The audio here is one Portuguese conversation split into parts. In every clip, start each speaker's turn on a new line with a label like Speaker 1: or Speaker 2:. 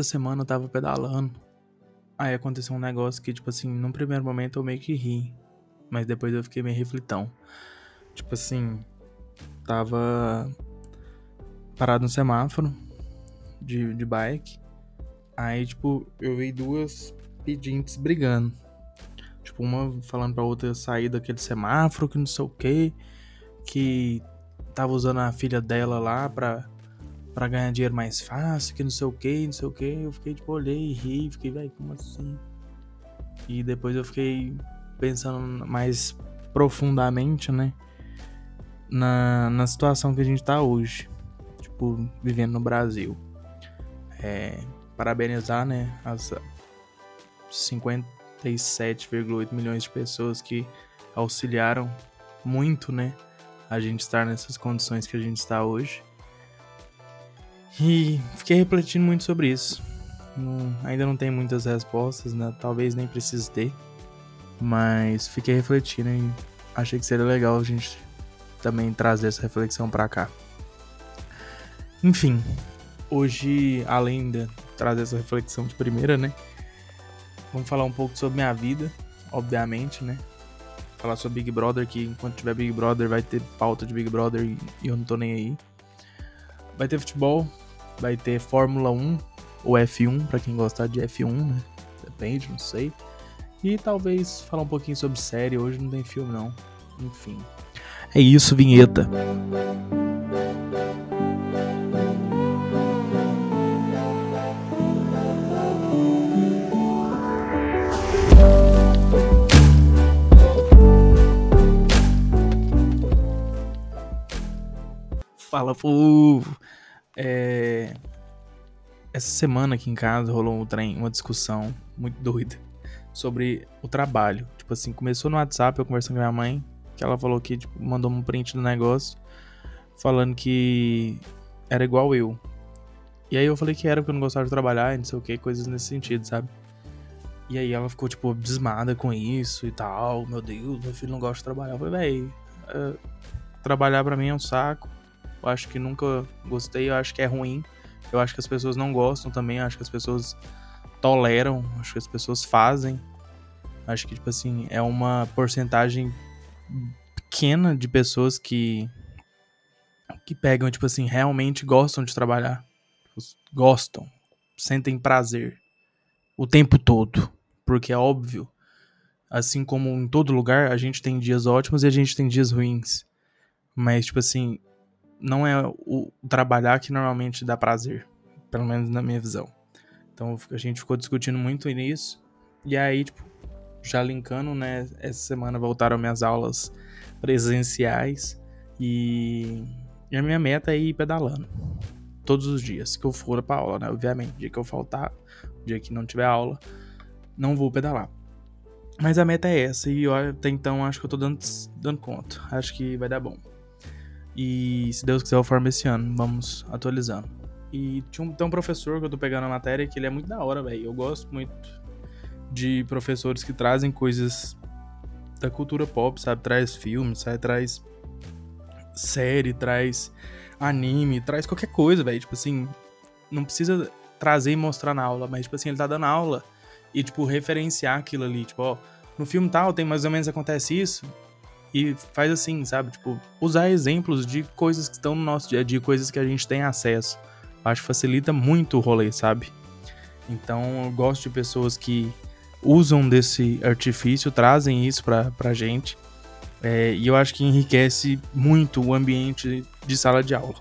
Speaker 1: essa semana eu tava pedalando. Aí aconteceu um negócio que, tipo assim, num primeiro momento eu meio que ri. Mas depois eu fiquei meio reflitão. Tipo assim, tava parado no semáforo de, de bike. Aí, tipo, eu vi duas pedintes brigando. Tipo, uma falando pra outra sair daquele semáforo, que não sei o que. Que tava usando a filha dela lá pra, pra ganhar dinheiro mais fácil, que não sei o que, não sei o que. Eu fiquei, tipo, olhei e ri, fiquei, velho, como assim? E depois eu fiquei pensando mais profundamente, né? Na, na situação que a gente tá hoje. Tipo, vivendo no Brasil. É, parabenizar, né? As 57,8 milhões de pessoas que auxiliaram muito, né? A gente estar nessas condições que a gente está hoje. E fiquei refletindo muito sobre isso. Não, ainda não tem muitas respostas, né? Talvez nem precise ter. Mas fiquei refletindo e achei que seria legal a gente também trazer essa reflexão para cá. Enfim, hoje, além de trazer essa reflexão de primeira, né? Vamos falar um pouco sobre minha vida, obviamente, né? Falar sobre Big Brother, que enquanto tiver Big Brother vai ter pauta de Big Brother e eu não tô nem aí. Vai ter futebol, vai ter Fórmula 1 ou F1, para quem gostar de F1, né? Depende, não sei. E talvez falar um pouquinho sobre série, hoje não tem filme não. Enfim. É isso, vinheta. Fala, povo! É... Essa semana aqui em casa rolou um trem, uma discussão muito doida sobre o trabalho. Tipo assim, começou no WhatsApp, eu conversando com minha mãe, que ela falou que tipo, mandou um print do negócio, falando que era igual eu. E aí eu falei que era porque eu não gostava de trabalhar e não sei o que, coisas nesse sentido, sabe? E aí ela ficou, tipo, abismada com isso e tal. Meu Deus, meu filho não gosta de trabalhar. Eu falei, véi, é, trabalhar para mim é um saco. Eu acho que nunca gostei, eu acho que é ruim. Eu acho que as pessoas não gostam também, eu acho que as pessoas toleram, acho que as pessoas fazem. Acho que, tipo assim, é uma porcentagem pequena de pessoas que que pegam, tipo assim, realmente gostam de trabalhar. Gostam, sentem prazer o tempo todo. Porque é óbvio, assim como em todo lugar, a gente tem dias ótimos e a gente tem dias ruins. Mas, tipo assim, não é o trabalhar que normalmente dá prazer, pelo menos na minha visão. Então a gente ficou discutindo muito nisso. E aí, tipo, já linkando, né? Essa semana voltaram minhas aulas presenciais e, e a minha meta é ir pedalando todos os dias que eu for para aula, né? Obviamente, dia que eu faltar, dia que não tiver aula, não vou pedalar. Mas a meta é essa e eu, até então acho que eu tô dando, dando conta. Acho que vai dar bom. E se Deus quiser, eu formo esse ano. Vamos atualizando. E tinha um, tem um professor que eu tô pegando a matéria que ele é muito da hora, velho. Eu gosto muito de professores que trazem coisas da cultura pop, sabe? Traz filmes, sabe? Traz série, traz anime, traz qualquer coisa, velho. Tipo assim, não precisa trazer e mostrar na aula, mas, tipo assim, ele tá dando aula e, tipo, referenciar aquilo ali. Tipo, ó, no filme tal tem mais ou menos acontece isso, e faz assim, sabe? Tipo, usar exemplos de coisas que estão no nosso dia a dia, coisas que a gente tem acesso. Acho que facilita muito o rolê, sabe? Então, eu gosto de pessoas que usam desse artifício, trazem isso pra, pra gente. É, e eu acho que enriquece muito o ambiente de sala de aula.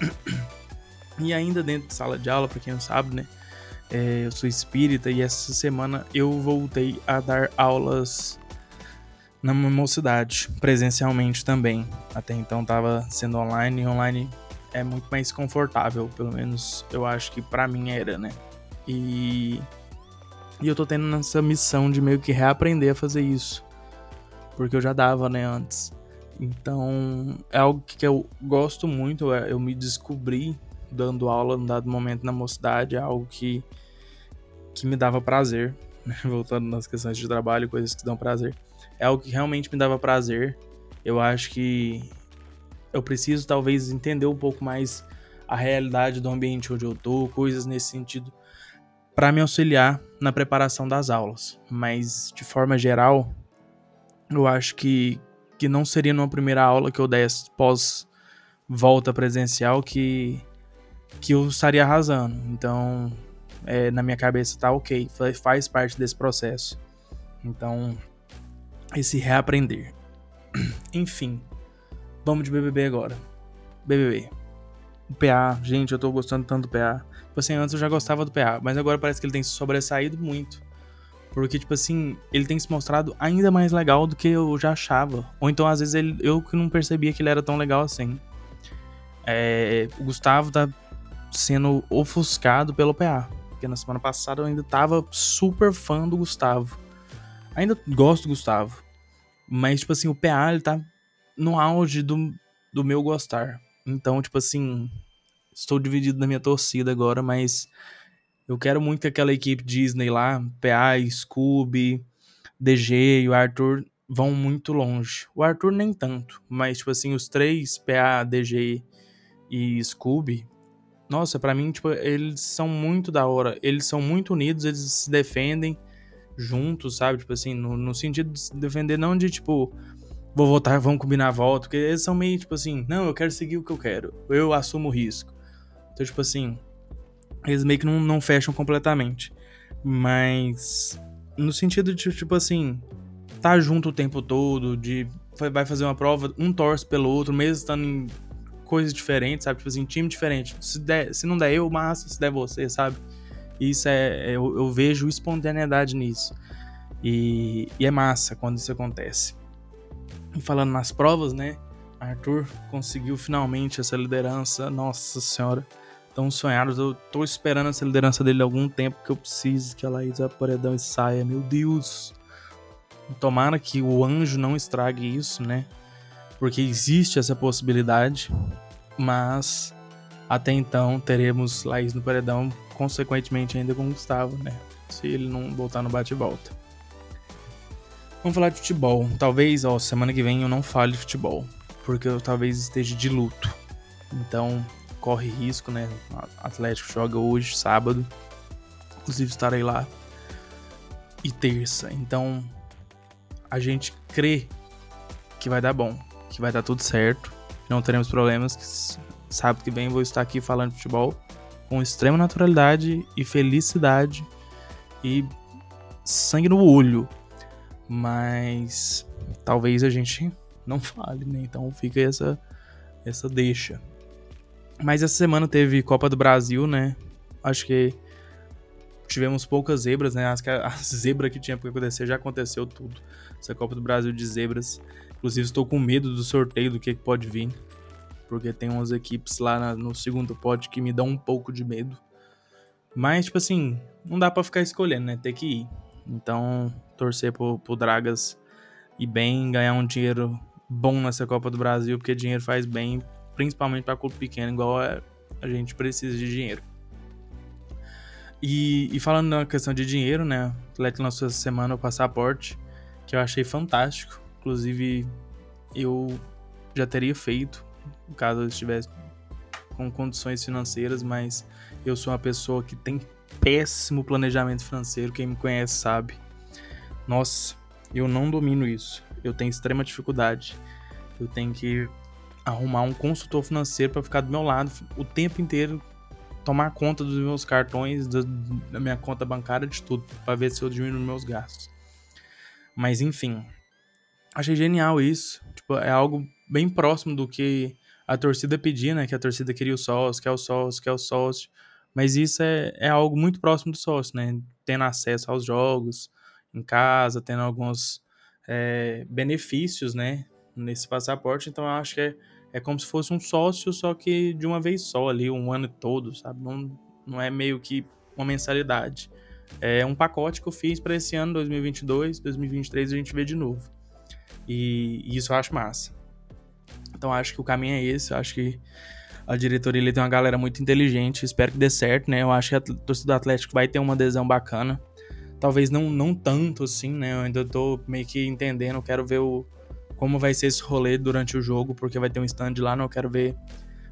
Speaker 1: E ainda dentro de sala de aula, para quem não sabe, né? É, eu sou espírita e essa semana eu voltei a dar aulas na mocidade, presencialmente também. Até então estava sendo online e online é muito mais confortável, pelo menos eu acho que para mim era, né? E, e eu tô tendo essa missão de meio que reaprender a fazer isso, porque eu já dava, né, antes. Então, é algo que eu gosto muito, é, eu me descobri dando aula num dado momento na mocidade, é algo que, que me dava prazer, né? voltando nas questões de trabalho, coisas que dão prazer é algo que realmente me dava prazer. Eu acho que eu preciso talvez entender um pouco mais a realidade do ambiente onde eu tô, coisas nesse sentido. para me auxiliar na preparação das aulas. Mas, de forma geral, eu acho que, que não seria numa primeira aula que eu desse pós volta presencial que, que eu estaria arrasando. Então, é, na minha cabeça tá ok, faz parte desse processo. Então, esse reaprender. Enfim, vamos de BBB agora. BBB. O PA, gente, eu tô gostando tanto do PA. Tipo assim, antes eu já gostava do PA, mas agora parece que ele tem se sobressaído muito. Porque, tipo assim, ele tem se mostrado ainda mais legal do que eu já achava. Ou então, às vezes, ele, eu que não percebia que ele era tão legal assim. É, o Gustavo tá sendo ofuscado pelo PA. Porque na semana passada eu ainda tava super fã do Gustavo. Ainda gosto do Gustavo. Mas, tipo assim, o PA, ele tá no auge do, do meu gostar. Então, tipo assim, estou dividido na minha torcida agora, mas eu quero muito que aquela equipe Disney lá, PA, Scooby, DG e o Arthur vão muito longe. O Arthur nem tanto, mas tipo assim, os três, PA, DG e Scooby, nossa, para mim, tipo, eles são muito da hora. Eles são muito unidos, eles se defendem juntos, sabe? Tipo assim, no, no sentido de defender, não de tipo, vou votar, vamos combinar a volta, porque eles são meio tipo assim, não, eu quero seguir o que eu quero, eu assumo o risco. Então, tipo assim, eles meio que não, não fecham completamente. Mas, no sentido de, tipo assim, tá junto o tempo todo, de vai fazer uma prova, um torce pelo outro, mesmo estando em coisas diferentes, sabe? Tipo assim, time diferente. Se, der, se não der eu, massa, se der você, sabe? Isso é. é eu, eu vejo espontaneidade nisso. E, e é massa quando isso acontece. E falando nas provas, né? Arthur conseguiu finalmente essa liderança. Nossa senhora, tão sonhados. Eu tô esperando essa liderança dele há algum tempo que eu preciso que a Laís Paredão e saia. Meu Deus. Tomara que o anjo não estrague isso, né? Porque existe essa possibilidade. Mas até então teremos Laís no paredão, consequentemente ainda com o Gustavo, né? Se ele não voltar no bate-volta. Vamos falar de futebol. Talvez, ó, semana que vem eu não fale de futebol, porque eu talvez esteja de luto. Então, corre risco, né? O Atlético joga hoje, sábado. Inclusive estarei lá. E terça. Então, a gente crê que vai dar bom, que vai dar tudo certo, não teremos problemas. Que sábado que vem vou estar aqui falando de futebol com extrema naturalidade e felicidade e sangue no olho mas talvez a gente não fale, né? Então fica essa essa deixa. Mas essa semana teve Copa do Brasil, né? Acho que tivemos poucas zebras, né? Acho que a, zebra que tinha para acontecer já aconteceu tudo. Essa Copa do Brasil de zebras. Inclusive estou com medo do sorteio do que, que pode vir. Porque tem umas equipes lá na, no segundo pote que me dão um pouco de medo. Mas, tipo assim, não dá para ficar escolhendo, né? Tem que ir. Então, torcer pro, pro Dragas e bem, ganhar um dinheiro bom nessa Copa do Brasil, porque dinheiro faz bem, principalmente para clube pequeno, igual a, a, gente precisa de dinheiro. E, e falando na questão de dinheiro, né? O Atlético lançou essa semana o passaporte, que eu achei fantástico. Inclusive, eu já teria feito, caso eu estivesse com condições financeiras, mas eu sou uma pessoa que tem péssimo planejamento financeiro. Quem me conhece sabe. Nossa, eu não domino isso. Eu tenho extrema dificuldade. Eu tenho que arrumar um consultor financeiro para ficar do meu lado o tempo inteiro, tomar conta dos meus cartões, da minha conta bancária, de tudo, para ver se eu diminuo meus gastos. Mas enfim, achei genial isso. Tipo, é algo bem próximo do que a torcida pedia, né? Que a torcida queria o sócio, quer o sócio, quer o sócio. Mas isso é, é algo muito próximo do sócio, né? Tendo acesso aos jogos em casa, tendo alguns é, benefícios, né? Nesse passaporte. Então eu acho que é, é como se fosse um sócio, só que de uma vez só ali, um ano todo, sabe? Não, não é meio que uma mensalidade. É um pacote que eu fiz para esse ano, 2022, 2023 a gente vê de novo. E, e isso eu acho massa. Então acho que o caminho é esse, acho que a diretoria ele tem uma galera muito inteligente, espero que dê certo, né? Eu acho que a torcida do Atlético vai ter uma adesão bacana. Talvez não, não tanto assim, né? Eu ainda tô meio que entendendo, quero ver o, como vai ser esse rolê durante o jogo, porque vai ter um stand lá, não quero ver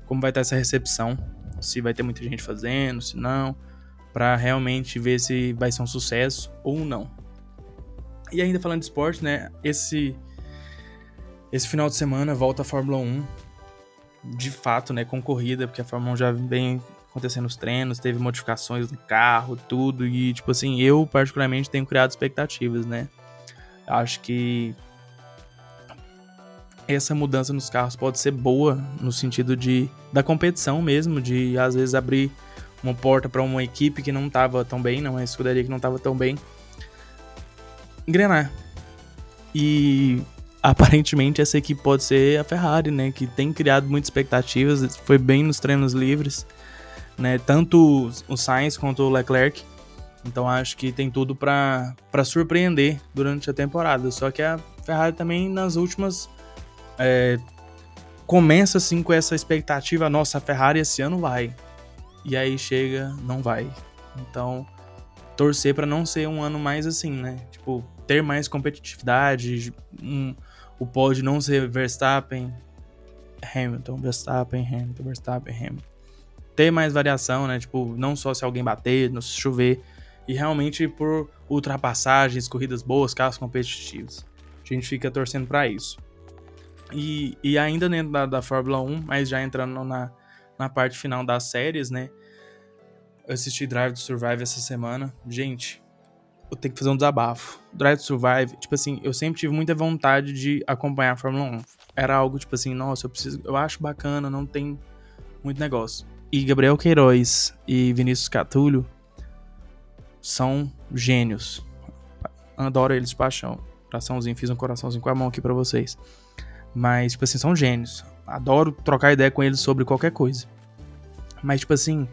Speaker 1: como vai estar essa recepção, se vai ter muita gente fazendo, se não. para realmente ver se vai ser um sucesso ou não. E ainda falando de esporte, né? Esse esse final de semana volta a Fórmula 1 de fato, né, com corrida, porque a Fórmula 1 já vem acontecendo os treinos, teve modificações no carro, tudo, e tipo assim, eu particularmente tenho criado expectativas, né? Acho que essa mudança nos carros pode ser boa no sentido de da competição mesmo, de às vezes abrir uma porta para uma equipe que não estava tão bem, não é uma escuderia que não estava tão bem, engrenar. E aparentemente essa equipe pode ser a Ferrari, né, que tem criado muitas expectativas, foi bem nos treinos livres, né, tanto o Sainz quanto o Leclerc. Então acho que tem tudo para surpreender durante a temporada. Só que a Ferrari também nas últimas é, começa assim com essa expectativa, nossa, a Ferrari esse ano vai. E aí chega, não vai. Então, torcer para não ser um ano mais assim, né? Tipo, ter mais competitividade, um, o pódio não ser Verstappen, Hamilton, Verstappen, Hamilton, Verstappen, Hamilton. Ter mais variação, né? Tipo, não só se alguém bater, não se chover, e realmente por ultrapassagens, corridas boas, carros competitivos. A gente fica torcendo para isso. E, e ainda dentro da, da Fórmula 1, mas já entrando na, na parte final das séries, né? Eu assisti Drive to Survive essa semana. Gente, eu tenho que fazer um desabafo. Drive to Survive, tipo assim, eu sempre tive muita vontade de acompanhar a Fórmula 1. Era algo tipo assim, nossa, eu preciso, eu acho bacana, não tem muito negócio. E Gabriel Queiroz e Vinícius Catulho são gênios. Adoro eles de paixão. Coraçãozinho, fiz um coraçãozinho com a mão aqui para vocês. Mas, tipo assim, são gênios. Adoro trocar ideia com eles sobre qualquer coisa. Mas, tipo assim,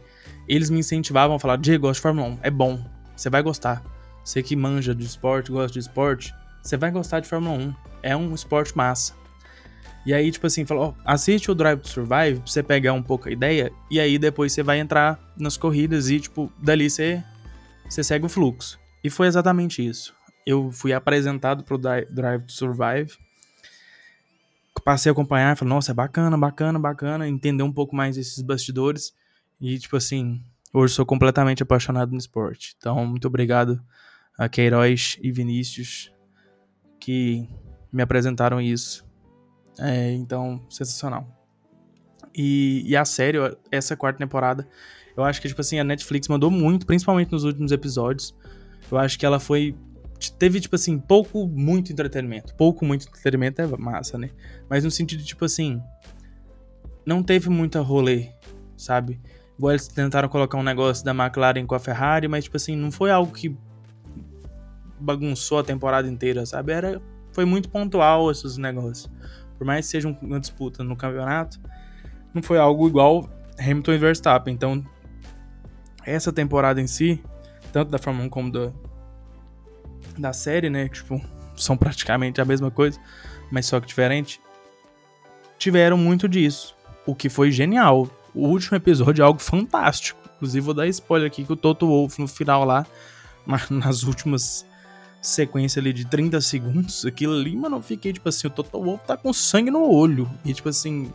Speaker 1: eles me incentivavam a falar: Diego, gosto de Fórmula 1, é bom, você vai gostar. Você que manja de esporte, gosta de esporte, você vai gostar de Fórmula 1. É um esporte massa. E aí, tipo assim, falou: assiste o Drive to Survive pra você pegar um pouco a ideia, e aí depois você vai entrar nas corridas e, tipo, dali você, você segue o fluxo. E foi exatamente isso. Eu fui apresentado pro Drive to Survive passei a acompanhar, falei, nossa, é bacana, bacana, bacana, entender um pouco mais esses bastidores. E, tipo assim, hoje sou completamente apaixonado no esporte. Então, muito obrigado a Queiroz e Vinícius que me apresentaram isso. É, então, sensacional. E, e a sério, essa quarta temporada, eu acho que, tipo assim, a Netflix mandou muito, principalmente nos últimos episódios. Eu acho que ela foi teve, tipo assim, pouco, muito entretenimento. Pouco, muito entretenimento é massa, né? Mas no sentido, tipo assim, não teve muita rolê, sabe? Igual eles tentaram colocar um negócio da McLaren com a Ferrari, mas, tipo assim, não foi algo que bagunçou a temporada inteira, sabe? Era, foi muito pontual esses negócios. Por mais que seja uma disputa no campeonato, não foi algo igual Hamilton e Verstappen. Então, essa temporada em si, tanto da Fórmula 1 como da, da série, né? Tipo, são praticamente a mesma coisa, mas só que diferente. Tiveram muito disso. O que foi genial. O último episódio é algo fantástico. Inclusive, vou dar spoiler aqui que o Toto Wolff no final lá, nas últimas sequências ali de 30 segundos, aquilo ali, mano, eu fiquei tipo assim, o Toto Wolff tá com sangue no olho. E tipo assim,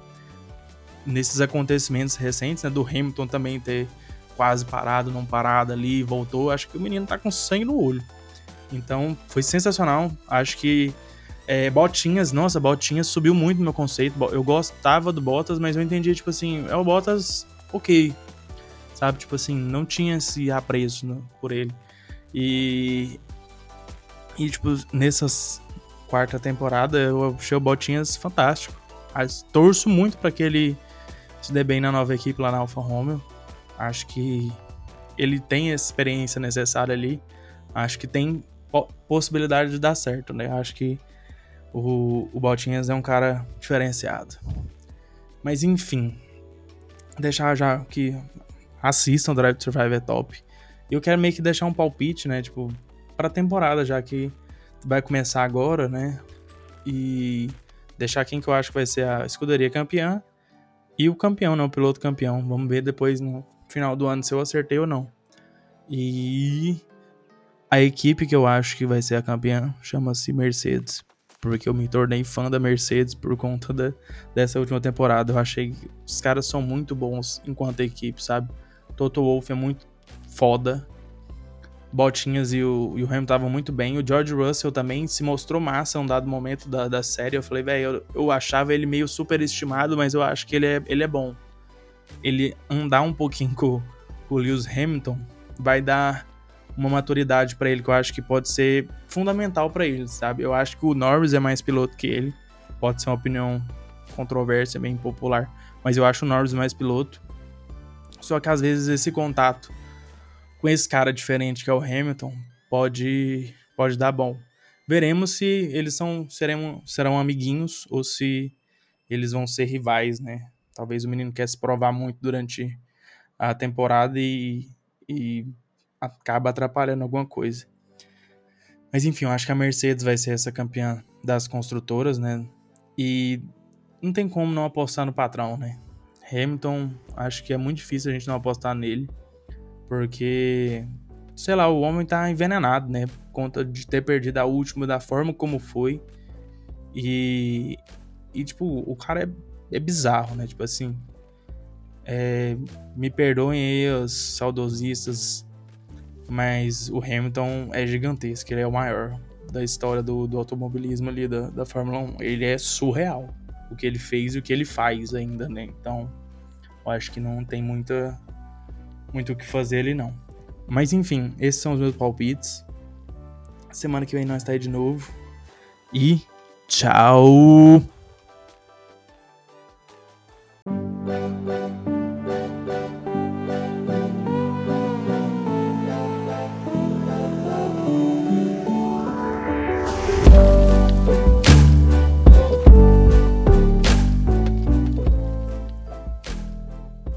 Speaker 1: nesses acontecimentos recentes, né, do Hamilton também ter quase parado, não parado ali, voltou, acho que o menino tá com sangue no olho. Então, foi sensacional. Acho que é, Botinhas, nossa, Botinhas subiu muito no meu conceito. Eu gostava do Bottas, mas eu entendi, tipo assim, é o Bottas ok. Sabe? Tipo assim, não tinha esse apreço no, por ele. E. E, tipo, nessas quarta temporada, eu achei o Botinhas fantástico. Mas torço muito para que ele se dê bem na nova equipe lá na Alfa Romeo. Acho que ele tem a experiência necessária ali. Acho que tem possibilidade de dar certo, né? Acho que o, o Botinhas é um cara diferenciado. Mas enfim, deixar já que assistam Drive to Survive é top. Eu quero meio que deixar um palpite, né? Tipo, pra temporada, já que vai começar agora, né? E deixar quem que eu acho que vai ser a escuderia campeã e o campeão, né? O piloto campeão. Vamos ver depois no final do ano se eu acertei ou não. E a equipe que eu acho que vai ser a campeã chama-se Mercedes. Porque eu me tornei fã da Mercedes por conta da, dessa última temporada. Eu achei que os caras são muito bons enquanto equipe, sabe? Toto Wolff é muito foda. Botinhas e o, e o Hamilton estavam muito bem. O George Russell também se mostrou massa um dado momento da, da série. Eu falei, velho, eu, eu achava ele meio superestimado, mas eu acho que ele é, ele é bom. Ele andar um pouquinho com, com o Lewis Hamilton vai dar uma maturidade para ele que eu acho que pode ser fundamental para ele, sabe? Eu acho que o Norris é mais piloto que ele. Pode ser uma opinião controversa, bem popular, mas eu acho o Norris mais piloto. Só que às vezes esse contato com esse cara diferente que é o Hamilton pode pode dar bom. Veremos se eles são serão, serão amiguinhos ou se eles vão ser rivais, né? Talvez o menino quer se provar muito durante a temporada e, e acaba atrapalhando alguma coisa. Mas enfim, eu acho que a Mercedes vai ser essa campeã das construtoras, né? E não tem como não apostar no patrão, né? Hamilton, acho que é muito difícil a gente não apostar nele, porque, sei lá, o homem tá envenenado, né? Por conta de ter perdido a última da forma como foi. E, e tipo, o cara é, é bizarro, né? Tipo assim, é, me perdoem aí os saudosistas mas o Hamilton é gigantesco, ele é o maior da história do, do automobilismo ali da, da Fórmula 1. Ele é surreal o que ele fez e o que ele faz ainda, né? Então, eu acho que não tem muita muito o que fazer ali não. Mas enfim, esses são os meus palpites. Semana que vem nós tá aí de novo. E tchau!